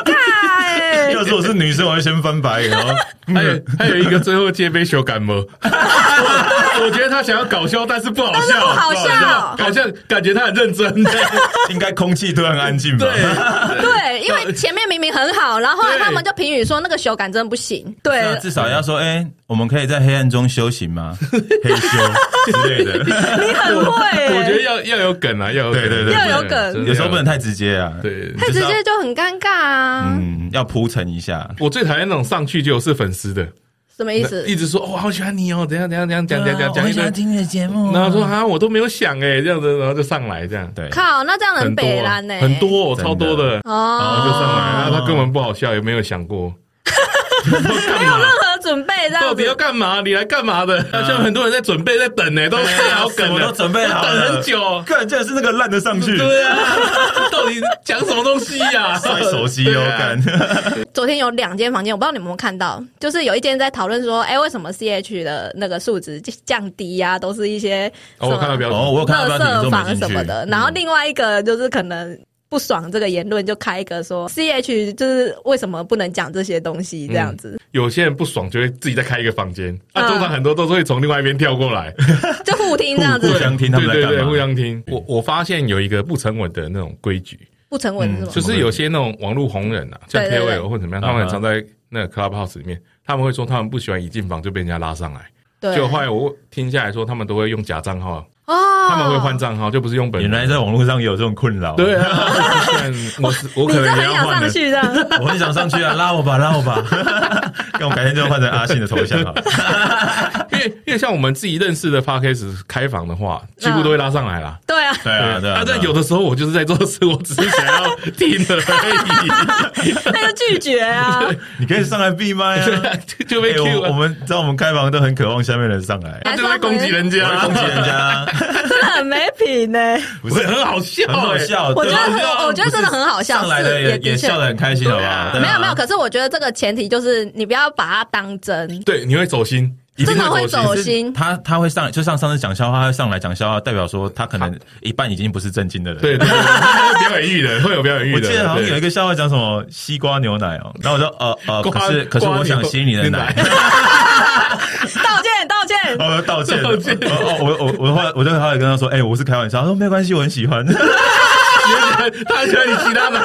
尬哎、要是我是女生，我会先翻白眼哦。还有还有一个最后接杯修感冒，我 我觉得他想要搞笑，但是不好笑，不好笑好像感觉他很认真。应该空气突然安静吧？对，对，因为前面明明很好，然后后来他们就评语说那个修感真的不行。对，至少要说，哎，我们可以在黑暗中修行吗？黑修之类的。你很会、欸，我觉得要要有梗啊，要有梗对对对要有梗有时候不能太直接啊。对。太直接就很尴尬啊。嗯，要铺陈一下。我最讨厌那种上去就是粉丝的，什么意思？一直说哦，好喜欢你哦，怎样怎样怎样讲讲讲讲一堆，听你的节目然后说啊，我都没有想哎，这样子，然后就上来这样，对，靠，那这样很北蓝呢、很多哦超多的，然哦，后就上来，然后他根本不好笑，有没有想过？没有？任何准备这样到底要子。干嘛？你来干嘛的？好像很多人在准备，在等呢，都对塞好梗都准备好了等很久。看，竟然是那个烂的上去，对啊，到底讲什么东西呀？摔手机哦，对啊。昨天有两间房间，我不知道你们有没有看到，就是有一间在讨论说，哎、为什么 CH 的那个数值降低呀、都是一些哦，我看到标题，哦，我有看到垃标题，圾房什么的。然后另外一个就是可能不爽这个言论，就开一个说 CH 就是为什么不能讲这些东西这样子，有些人不爽就会自己再开一个房间，啊，嗯。通常很多都是会从另外一边跳过来，就互听这样子。互，相听他们在对互相听。我我发现有一个不成文的那种规矩，不成文是吗？就是有些那种网络红人啊，像 KOL 或者怎么样，他们很常在那个 Clubhouse 里面，他们会说他们不喜欢一进房就被人家拉上来。对，就后来我听下来说，他们都会用假账号，哦，他们会换账号，就不是用本人。原来在网络上也有这种困扰。对啊，我我可能也要换上。去的，我很想上去啊，拉我吧，拉我吧。那我们改天就换成阿信的头像好了。因为因为像我们自己认识的 p a r k a s 开房的话，几乎都会拉上来啦。对啊，对啊，对啊。但有的时候我就是在做事，我只是想要听而已，那就拒绝啊，你可以上来闭麦啊。就被 Q 我，们知道我们开房都很渴望下面人上来，他就会攻击人家，攻击人家，真的很没品呢。不不是很好笑，很好。笑。我觉得很，我觉得真的很好笑，上来的是也也的确笑得很开心，好不好？没有没有，可是我觉得这个前提就是你不要把它当真，对，你会走心，一定真的会走心。他他会上，就像上次讲笑话，他会上来讲笑话，代表说他可能一半已经不是正经的人。对对对，他会表演欲的，会有表演欲的。我记得好像有一个个笑话讲什么西瓜牛奶哦，然后我说呃呃，可是可是我想吸你的奶，道歉道歉，我 道歉。道歉。哦哦我我我后来我就后来跟他说，哎，我是开玩笑，他说没关系，我很喜欢。他喜欢你其他奶，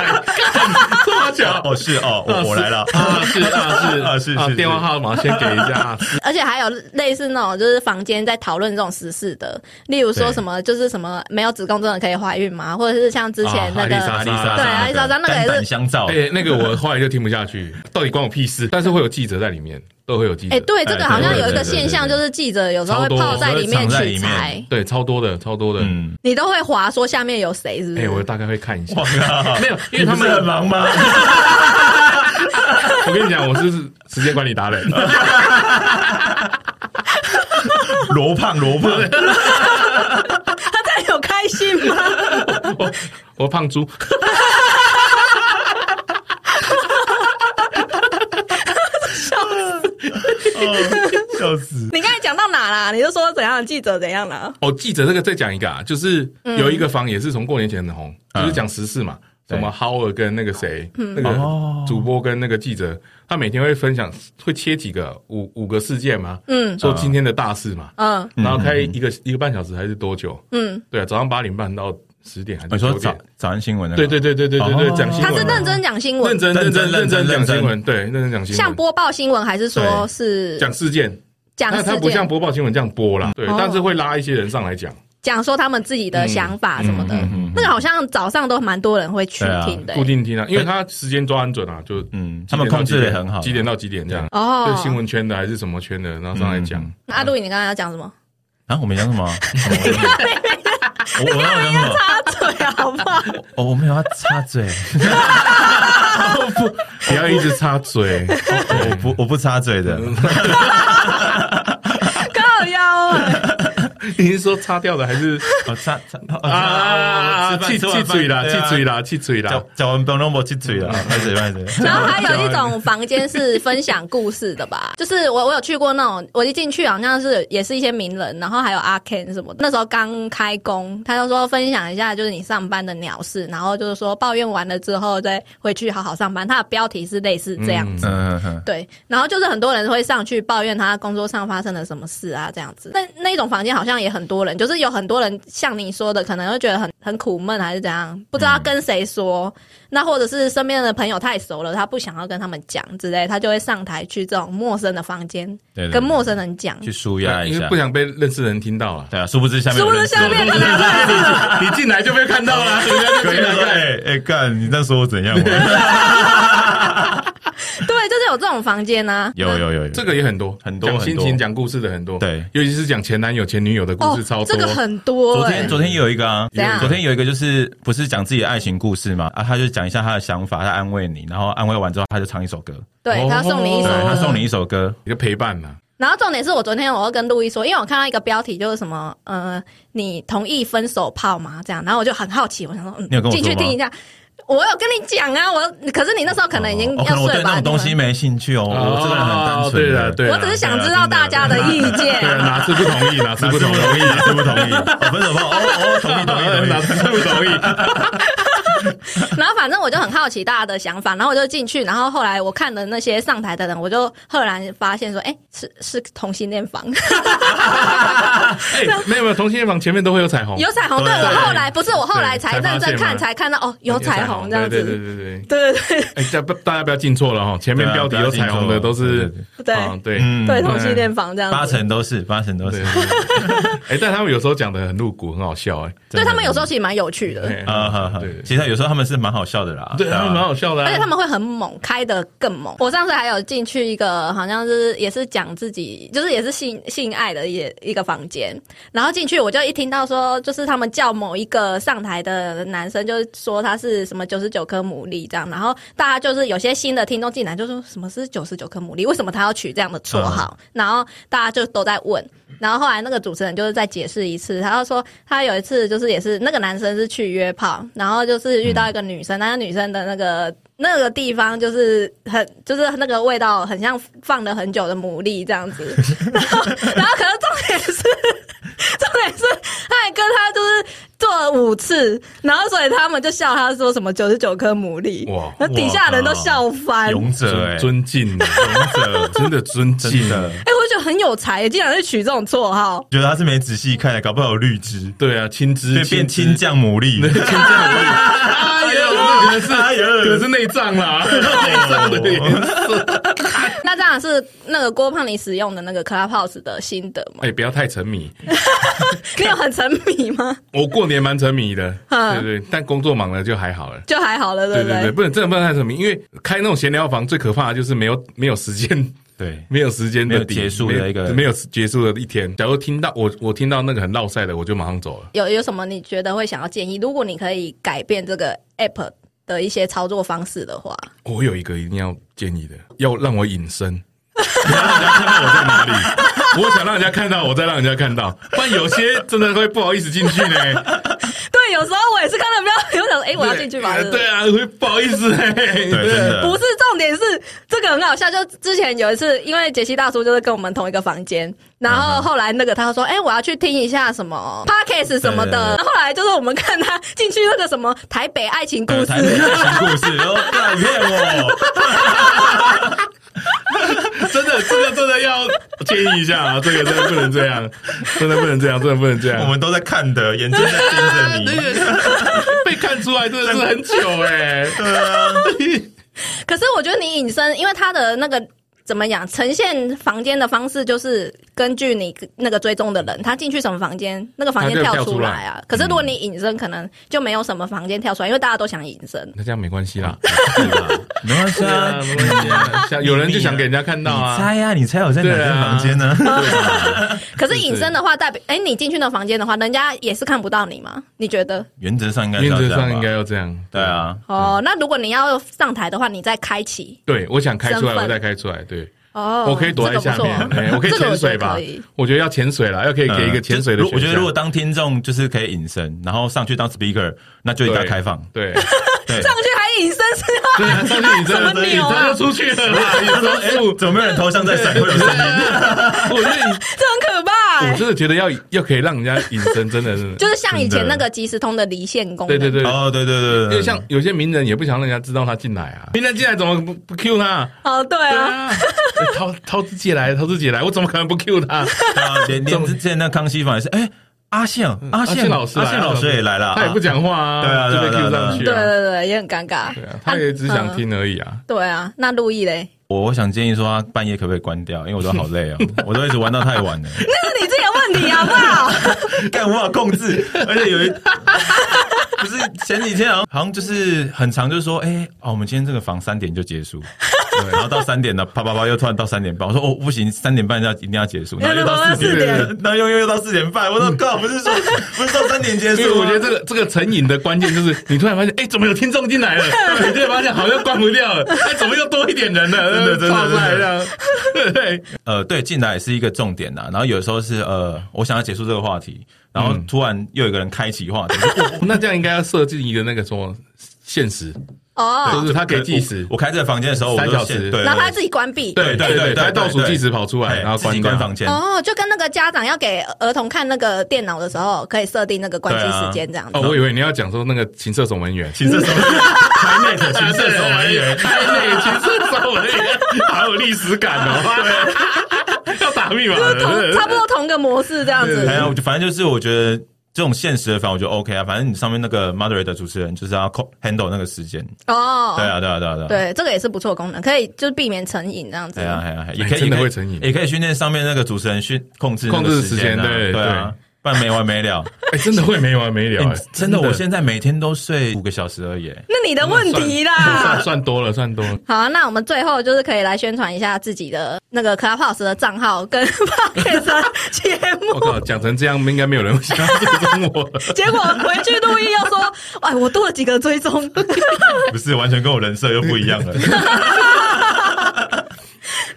干花脚。哦是哦，我我来了啊，是啊是啊是是电话号码先给一下啊。而且还有类似那种就是房间在讨论这种时事的，例如说什么就是什么没有子宫真的可以怀孕吗？或者是像之前那个啊阿丽莎对阿丽莎那个也是相照，哎，那个我后来就听不下去，到底关我屁事？但是会有记者在里面，都会有记者。哎、对，这个好像有一个现象，就是记者有时候会泡在里面有时候会藏在里取材面，对，超多的，超多的。嗯，你都会划说下面有谁，是不哎，是？我大概会看一下。没有，因为他们很忙吗？我跟你讲，我是时间管理达人。罗 胖罗胖，他这样有开心吗？我我胖猪，笑死！你刚才讲到哪啦？啊？你就说怎样记者怎样的？哦，记者这个再讲一个啊，就是有一个房也是从过年前很红，嗯就是讲时事嘛，对什么浩尔跟那个谁，那个哦主播跟那个记者，他每天会分享，会切几个五五个事件嘛，嗯说今天的大事嘛，嗯然后开一个一个半小时还是多久？嗯，对啊，早上八点半到十点还你说早？早安新闻那个？对对对对对对对哦，讲新闻，他是认真讲新闻。认，真认真认真讲新闻，对，认真讲新闻，像播报新闻，还是说是讲事件，讲事那他不像，播报新闻这样播啦，对哦，但是会拉一些人上来讲。讲说他们自己的想法什么的。嗯嗯嗯嗯？那个好像早上都蛮多人会去听的固。定听啊，因为他时间抓很准啊，就嗯，他们控制的很好，几点到几点这样，哦。就新闻圈的还是什么圈的，然后上来讲。嗯。阿路易，你刚刚要讲什么？啊，我没讲什么啊，什么 我我我哪有讲什么？插嘴好不好？哦，我没有要插嘴，不要一直插嘴。我不我不插嘴的。靠腰啊！你是说擦掉的还是哦，插插啊？气气嘴啦，气嘴啦，啦，气嘴啦讲。讲完不用那么气嘴啦，拍嘴拍嘴。然后还有一种房间是分享故事的吧，就是我我有去过那种，我一进去好像是也是一些名人，然后还有阿 Ken 什么的，那时候刚开工，他就说分享一下就是你上班的鸟事，然后就是说抱怨完了之后再回去好好上班，他的标题是类似这样子。嗯嗯嗯，对，然后就是很多人会上去抱怨他工作上发生了什么事啊，这样子。那那种房间好像也很多人，就是有很多人像你说的，可能会觉得很很苦闷，还是怎样，不知道跟谁说。那或者是身边的朋友太熟了，他不想要跟他们讲之类，他就会上台去这种陌生的房间，对对跟陌生人讲。去舒压一下因为不。想被认识的人听到了。对啊，殊不知下面殊不知下面说可能你进来就被看到了，人家就进来看。哎哎干，你在说我怎样？对，就是有这种房间啊。有有有有，这个也很多，很多讲心情、讲故事的很多。对尤其是讲前男友、前女友的故哦事超，多。这个很多、欸。昨天昨天也有一个啊，昨天有一个就是不是讲自己的爱情故事嘛啊，他就讲一下他的想法，他安慰你，然后安慰完之后他就唱一首歌，对他送你一首歌，他送你一首歌，一个陪伴嘛。然后重点是我昨天我又跟路易说，因为我看到一个标题就是什么呃，你同意分手炮吗？这样，然后我就很好奇，我想说，嗯，有跟我说吗进去听一下。我有跟你讲啊，我可是你那时候可能已经要睡吧。哦我对那。种东西没兴趣哦，我这个人很单纯的。对的，对了，我只是想知道大家的意见。对啊，哪次不同意，哪次不同意，次不同意，哪次不同意？我分手后，哦哦，同意同意同意。哪次不同意？然后反正我就很好奇大家的想法，然后我就进去，然后后来我看了那些上台的人，我就赫然发现说，哎，是是同性恋房，哎，没有没有，同性恋房前面都会有彩虹，有彩虹。对对我后来不是我后来才认真看，才看到哦，有彩虹这样子。对子。对对对。对对对。哎，大不大家不要进错了哈，前面标题有彩虹的都是对啊，对，嗯对，同性恋房这样子。八成都是，八成都是。哎，但他们有时候讲的很露骨，很好笑哎，对他们有时候其实蛮有趣的，哎啊哈哈，对。其实有时候他们是蛮好笑的啦。对，他们蛮好笑的啊，而且他们会很猛，开的更猛。我上次还有进去一个，好像是也是讲自己，就是也是性性爱的一一个房间。然后进去我就一听到说，就是他们叫某一个上台的男生，就是说他是什么九十九颗牡蛎这样。然后大家就是有些新的听众进来就说什么是九十九颗牡蛎，为什么他要取这样的绰号？然后大家就都在问。然后后来那个主持人就是再解释一次，他就说他有一次就是也是那个男生是去约炮，然后就是遇到一个女生，那个女生的那个那个地方就是很就是那个味道很像放了很久的牡蛎这样子，然后然后可是重点是重点是他还跟他就是做了五次，然后所以他们就笑他说什么九十九颗牡蛎，哇那底下人都笑翻。勇者哎，尊敬，勇者，真的尊敬 真的。哎、我就觉得很有才，竟然是取这种绰号。觉得他是没仔细看，搞不好有绿枝，对啊，青汁变变青酱牡蛎。青酱牡蛎，可能是可能是内脏啦，内脏的颜色。那这样是那个郭胖你使用的那个 Clubhouse 的心得吗？哎，不要太沉迷，你有很沉迷吗？我过年蛮沉迷的，嗯对对，但工作忙了就还好了。就还好了，对不对对对，不能真的不能太沉迷，因为开那种闲聊房最可怕的就是没有没有时间，对，没有时间的底没有结束的一个没有没有结束的一天。假如听到我我听到那个很绕赛的，我就马上走了。有有什么你觉得会想要建议？如果你可以改变这个 App 的一些操作方式的话，我有一个一定要建议的，要让我隐身。不要让人家看到我在哪里，我想让人家看到，我再让人家看到，不然有些真的会不好意思进去呢。对，有时候我也是看到标题，我想说，哎，我要进去吧？对啊，不好意思，对，不是重点是这个很好笑。就之前有一次，因为杰西大叔就是跟我们同一个房间，然后后来那个他说，哎，我要去听一下什么 podcast 什么的。后来就是我们看他进去那个什么台北爱情故事，爱情故事，然后诈骗我。真的，真的真的要建议一下啊！这个真的不能这样，真的不能这样，真的不能这样。我们都在看的，眼睛在盯着你，被看出来真的是很久哎。对啊，可是我觉得你隐身，因为他的那个。怎么讲？呈现房间的方式就是根据你那个追踪的人，他进去什么房间，那个房间跳出来啊。可是如果你隐身，可能就没有什么房间跳出来，因为大家都想隐身。那这样没关系啦，没关系啊，没关系啊。有人就想给人家看到啊，猜呀，你猜我在哪间房间呢？可是隐身的话，代表哎，你进去那房间的话，人家也是看不到你吗？你觉得？原则上应该，原则上应该要这样。对啊。哦，那如果你要上台的话，你再开启。对，我想开出来，我再开出来。对。哦，我可以躲在下面，我可以潜水吧？我觉得要潜水了，要可以给一个潜水的。我觉得如果当听众就是可以隐身，然后上去当 speaker，那就应该开放。对，上去还隐身是吗？对，上去隐身，隐身就出去了。他说：“哎，怎么没有人头像在闪？会有声音？” 我觉得这很可怕。我真的觉得要要可以让人家隐身，真的是就是像以前那个即时通的离线功能。对对对，哦对对对，因为像有些名人也不想让人家知道他进来啊，名人进来怎么不不 Q 他？哦，对啊。偷偷自己来，偷自己来，我怎么可能不 Q 他？啊连连之前那康熙反而是，哎，阿宪，阿宪老师，阿宪老师也来了，他也不讲话啊，对啊，就被 Q 上去，对对对，也很尴尬，对啊，他也只想听而已啊，对啊，那陆毅嘞？我我想建议说，他半夜可不可以关掉？因为我都好累哦，我都一直玩到太晚了。那是你自己的问题好不好？干无法控制，而且有一 不是前几天好像好像就是很长，就是说，哎，哦，我们今天这个房三点就结束。然后到三点了，啪啪啪，又突然到三点半。我说哦，不行，三点半要一定要结束。然后又到四点，然后又又到四点半。我说靠，不是说不是到三点结束？我觉得这个这个成瘾的关键就是，你突然发现，哎，怎么有听众进来了？你突然发现好像关不掉了，哎，怎么又多一点人了？真的真的这样。对，呃，对，进来也是一个重点呐。然后有时候是呃，我想要结束这个话题，然后突然又有个人开启话题，那这样应该要设计一个那个什么限时。哦，就是他可以计时。我开这个房间的时候，三小时，然后他自己关闭。对对对，他倒数计时跑出来，然后关关房间。哦，就跟那个家长要给儿童看那个电脑的时候，可以设定那个关机时间这样子。哦，我以为你要讲说那个情色守门员，情色守门员，台内的情色守门员，台内情色守门员，好有历史感哦。要打密码，同差不多同个模式这样子。哎呀，反正就是我觉得。这种现实的反我觉得 OK 啊，反正你上面那个 moderator 主持人就是要 handle 那个时间哦。对啊，对啊，对啊，对。对，这个也是不错功能，可以就是避免成瘾这样子。对啊，对啊，也可以，真的会成瘾，也可以训练上面那个主持人训控制控制时间，对对啊。不然没完没了，哎，真的会没完没了，真的，我现在每天都睡五个小时而已。那你的问题啦，算算多了，算多了。好，那我们最后就是可以来宣传一下自己的那个 Clubhouse 的账号跟 Podcast 节目。我靠，讲成这样，应该没有人想要追踪我。结果回去录音又说，哎，我多了几个追踪，不是完全跟我人设又不一样了。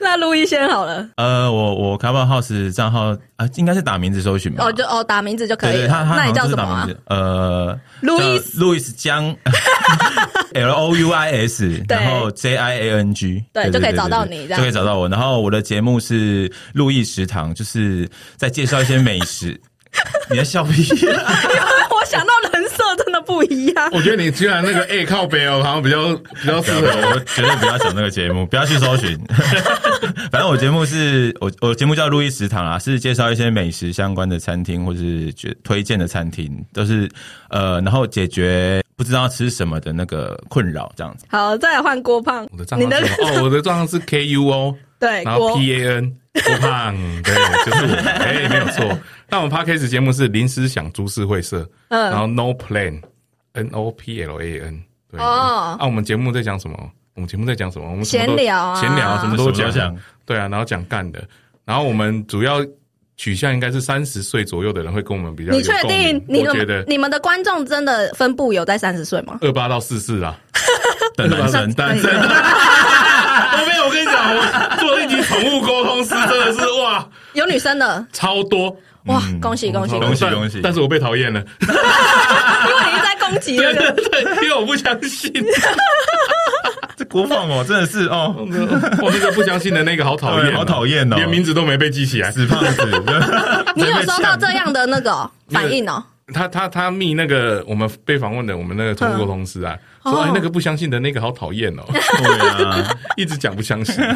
那录一先好了。呃，我我 Clubhouse 账号啊，应该是打名字搜寻吧。哦，就哦，打名字就可以。他他那你叫什么？呃，路易路易斯江，L O U I S，然后 J I A N G，对，就可以找到你，就可以找到我。然后我的节目是路易食堂，就是在介绍一些美食。你在笑屁？我想到人设真的不一样。我觉得你居然那个 A 靠北哦，好像比较比较适合。我绝对不要讲那个节目，不要去搜寻。反正我节目是我我节目叫路易食堂啊，是介绍一些美食相关的餐厅，或是觉推荐的餐厅，都是呃，然后解决不知道吃什么的那个困扰，这样子。好，再来换郭胖。我的账号哦，我的账号是 K U O，对，然后 P A N 郭胖，对，就是我，哎，没有错。那我们 podcast 节目是临时想株式会社，嗯，然后 No Plan，N O P L A N，对哦。啊我们节目在讲什么？我们节目在讲什么？我们闲聊，闲聊，什么都讲，讲，对啊。然后讲干的，然后我们主要取向应该是三十岁左右的人会跟我们比较。你确定？你觉得你们的观众真的分布有在三十岁吗？二八到四四啊，单身，单身。我没有，我跟你讲，我做一集宠物沟通师真的是哇，有女生的超多哇！恭喜恭喜恭喜恭喜！但是我被讨厌了，因为你在攻击那个，对，因为我不相信。这国放哦，真的是哦，我那个不相信的那个好讨厌，好讨厌哦，连名字都没被记起来，死胖子。你有收到这样的那个反应哦？他他他密那个我们被访问的我们那个中国公司啊，说哎那个不相信的那个好讨厌哦，对啊，一直讲不相信。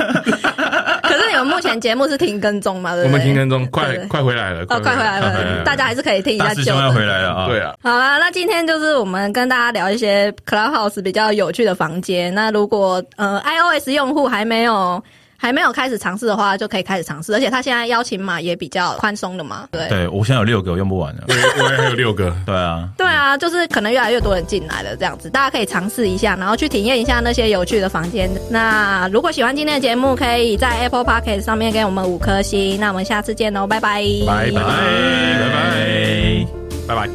可是你们目前节目是停跟踪嘛？对我们停跟踪，快快回来了，哦，快回来了，大家还是可以听一下。师兄要回来了啊！对啊，好了，那今天就是我们跟大家聊一些 Clubhouse 比较有趣的房间。那如果呃 iOS 用户还没有。还没有开始尝试的话，就可以开始尝试。而且他现在邀请码也比较宽松的嘛，对。对我现在有六个，我用不完了。我我也还有六个。对啊，对啊，就是可能越来越多人进来了，这样子，大家可以尝试一下，然后去体验一下那些有趣的房间。那如果喜欢今天的节目，可以在 Apple Podcast 上面给我们五颗星。那我们下次见喽，拜拜，拜拜，拜拜，拜拜。